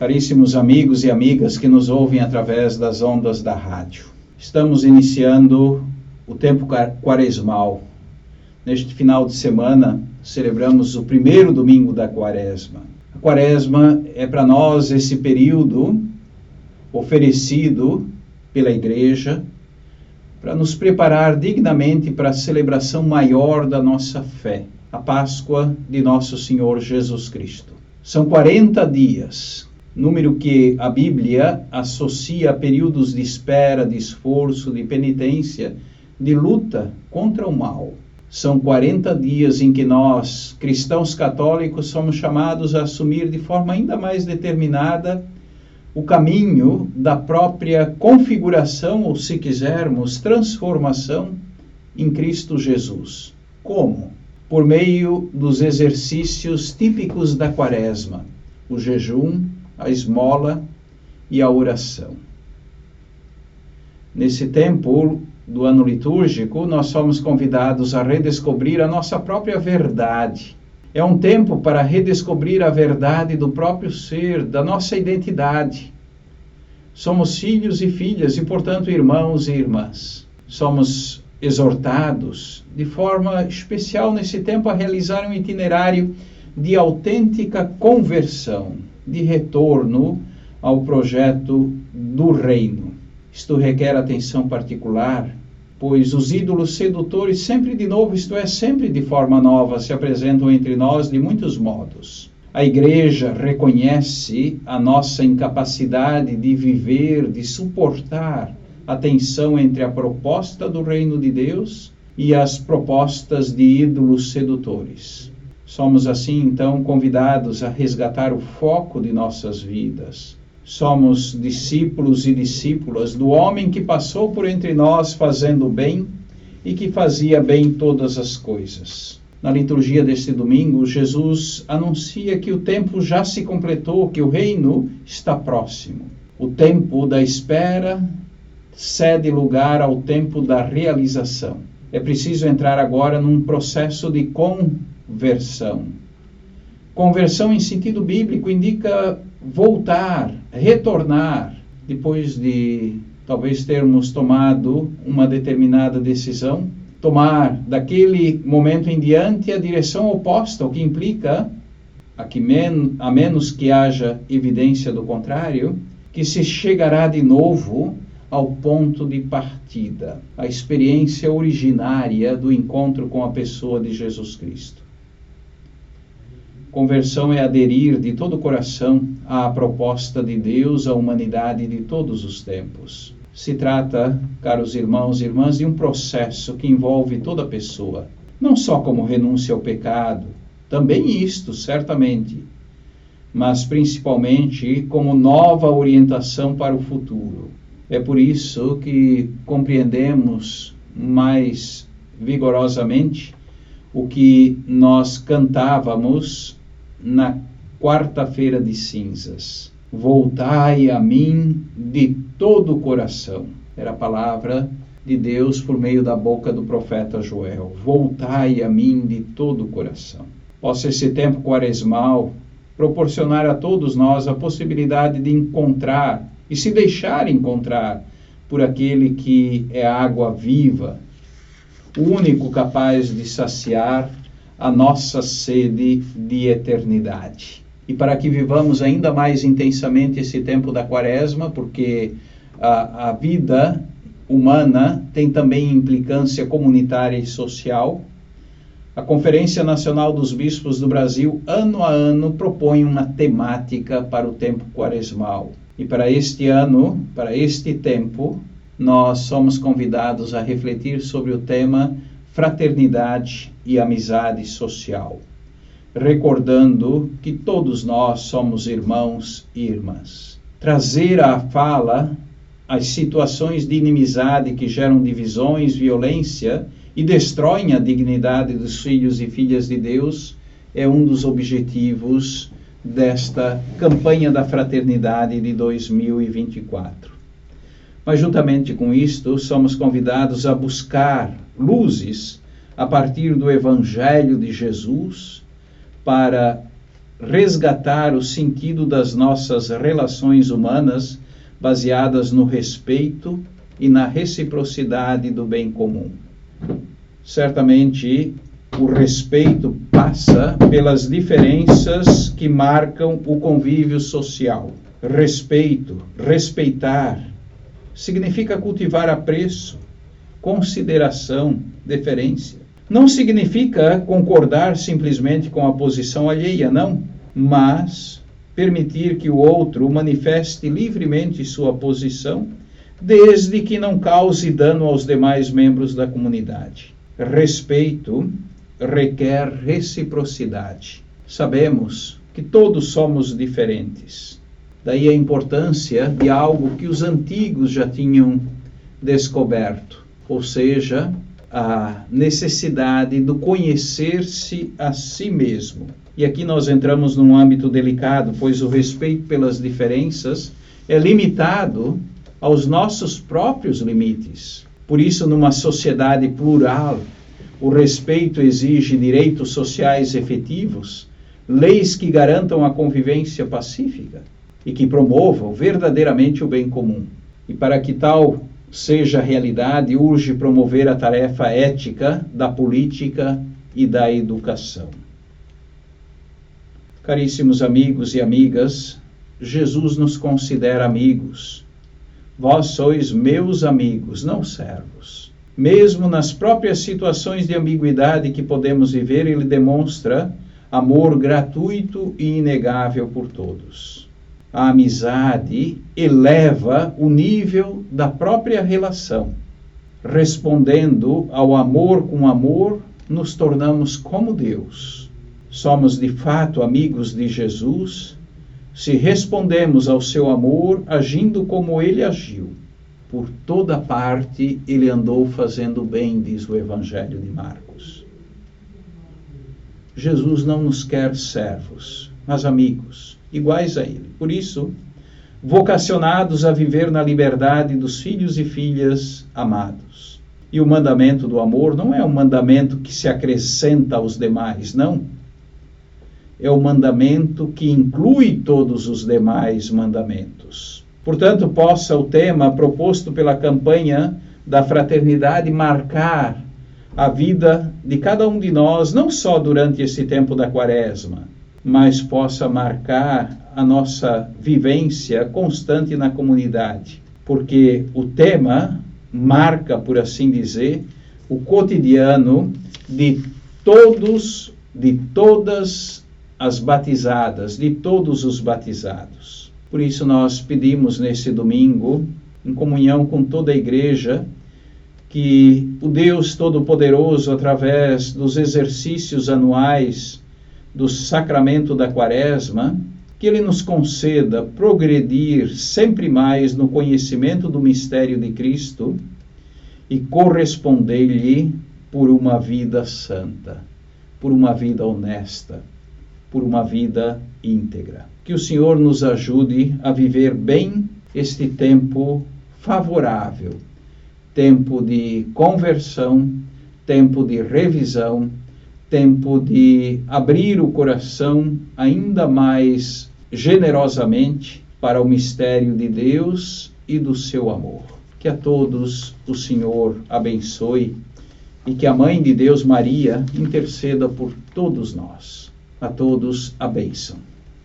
caríssimos amigos e amigas que nos ouvem através das ondas da rádio. Estamos iniciando o tempo quaresmal. Neste final de semana, celebramos o primeiro domingo da quaresma. A quaresma é para nós esse período oferecido pela igreja para nos preparar dignamente para a celebração maior da nossa fé, a Páscoa de nosso Senhor Jesus Cristo. São 40 dias, número que a Bíblia associa a períodos de espera, de esforço, de penitência, de luta contra o mal. São 40 dias em que nós, cristãos católicos, somos chamados a assumir de forma ainda mais determinada o caminho da própria configuração, ou se quisermos, transformação em Cristo Jesus. Como? Por meio dos exercícios típicos da Quaresma: o jejum, a esmola e a oração. Nesse tempo do ano litúrgico, nós somos convidados a redescobrir a nossa própria verdade é um tempo para redescobrir a verdade do próprio ser, da nossa identidade. Somos filhos e filhas e, portanto, irmãos e irmãs. Somos exortados de forma especial nesse tempo a realizar um itinerário de autêntica conversão, de retorno ao projeto do reino. Isto requer atenção particular pois os ídolos sedutores sempre de novo, isto é, sempre de forma nova, se apresentam entre nós de muitos modos. A igreja reconhece a nossa incapacidade de viver, de suportar a tensão entre a proposta do reino de Deus e as propostas de ídolos sedutores. Somos assim então convidados a resgatar o foco de nossas vidas, somos discípulos e discípulas do homem que passou por entre nós fazendo bem e que fazia bem todas as coisas. Na liturgia deste domingo, Jesus anuncia que o tempo já se completou, que o reino está próximo. O tempo da espera cede lugar ao tempo da realização. É preciso entrar agora num processo de conversão. Conversão em sentido bíblico indica voltar, retornar, depois de talvez termos tomado uma determinada decisão, tomar daquele momento em diante a direção oposta, o que implica, a, que men a menos que haja evidência do contrário, que se chegará de novo ao ponto de partida, a experiência originária do encontro com a pessoa de Jesus Cristo. Conversão é aderir de todo o coração à proposta de Deus à humanidade de todos os tempos. Se trata, caros irmãos e irmãs, de um processo que envolve toda pessoa, não só como renúncia ao pecado, também isto, certamente, mas principalmente como nova orientação para o futuro. É por isso que compreendemos mais vigorosamente o que nós cantávamos na quarta-feira de cinzas. Voltai a mim de todo o coração. Era a palavra de Deus por meio da boca do profeta Joel. Voltai a mim de todo o coração. Possa esse tempo quaresmal proporcionar a todos nós a possibilidade de encontrar e se deixar encontrar por aquele que é água viva, o único capaz de saciar a nossa sede de eternidade. E para que vivamos ainda mais intensamente esse tempo da quaresma, porque a, a vida humana tem também implicância comunitária e social, a Conferência Nacional dos Bispos do Brasil, ano a ano, propõe uma temática para o tempo quaresmal. E para este ano, para este tempo, nós somos convidados a refletir sobre o tema fraternidade e amizade social, recordando que todos nós somos irmãos e irmãs. Trazer à fala as situações de inimizade que geram divisões, violência e destroem a dignidade dos filhos e filhas de Deus é um dos objetivos desta campanha da fraternidade de 2024. Mas, juntamente com isto, somos convidados a buscar luzes a partir do Evangelho de Jesus para resgatar o sentido das nossas relações humanas baseadas no respeito e na reciprocidade do bem comum. Certamente, o respeito passa pelas diferenças que marcam o convívio social. Respeito, respeitar, significa cultivar apreço, consideração, deferência. Não significa concordar simplesmente com a posição alheia, não, mas permitir que o outro manifeste livremente sua posição, desde que não cause dano aos demais membros da comunidade. Respeito requer reciprocidade. Sabemos que todos somos diferentes. Daí a importância de algo que os antigos já tinham descoberto, ou seja, a necessidade do conhecer-se a si mesmo. E aqui nós entramos num âmbito delicado, pois o respeito pelas diferenças é limitado aos nossos próprios limites. Por isso, numa sociedade plural, o respeito exige direitos sociais efetivos, leis que garantam a convivência pacífica e que promovam verdadeiramente o bem comum. E para que tal seja realidade, urge promover a tarefa ética da política e da educação. Caríssimos amigos e amigas, Jesus nos considera amigos. Vós sois meus amigos, não servos. Mesmo nas próprias situações de ambiguidade que podemos viver, ele demonstra amor gratuito e inegável por todos a amizade eleva o nível da própria relação. Respondendo ao amor com amor, nos tornamos como Deus. Somos de fato amigos de Jesus se respondemos ao seu amor agindo como ele agiu. Por toda parte ele andou fazendo bem, diz o Evangelho de Marcos. Jesus não nos quer servos, mas amigos iguais a ele. Por isso, vocacionados a viver na liberdade dos filhos e filhas amados. E o mandamento do amor não é um mandamento que se acrescenta aos demais, não. É o mandamento que inclui todos os demais mandamentos. Portanto, possa o tema proposto pela campanha da fraternidade marcar a vida de cada um de nós, não só durante esse tempo da quaresma, mas possa marcar a nossa vivência constante na comunidade, porque o tema marca, por assim dizer, o cotidiano de todos, de todas as batizadas, de todos os batizados. Por isso nós pedimos nesse domingo, em comunhão com toda a igreja, que o Deus Todo-Poderoso, através dos exercícios anuais do sacramento da Quaresma, que Ele nos conceda progredir sempre mais no conhecimento do mistério de Cristo e corresponder-lhe por uma vida santa, por uma vida honesta, por uma vida íntegra. Que o Senhor nos ajude a viver bem este tempo favorável, tempo de conversão, tempo de revisão tempo de abrir o coração ainda mais generosamente para o mistério de Deus e do seu amor. Que a todos o Senhor abençoe e que a Mãe de Deus, Maria, interceda por todos nós. A todos a bênção.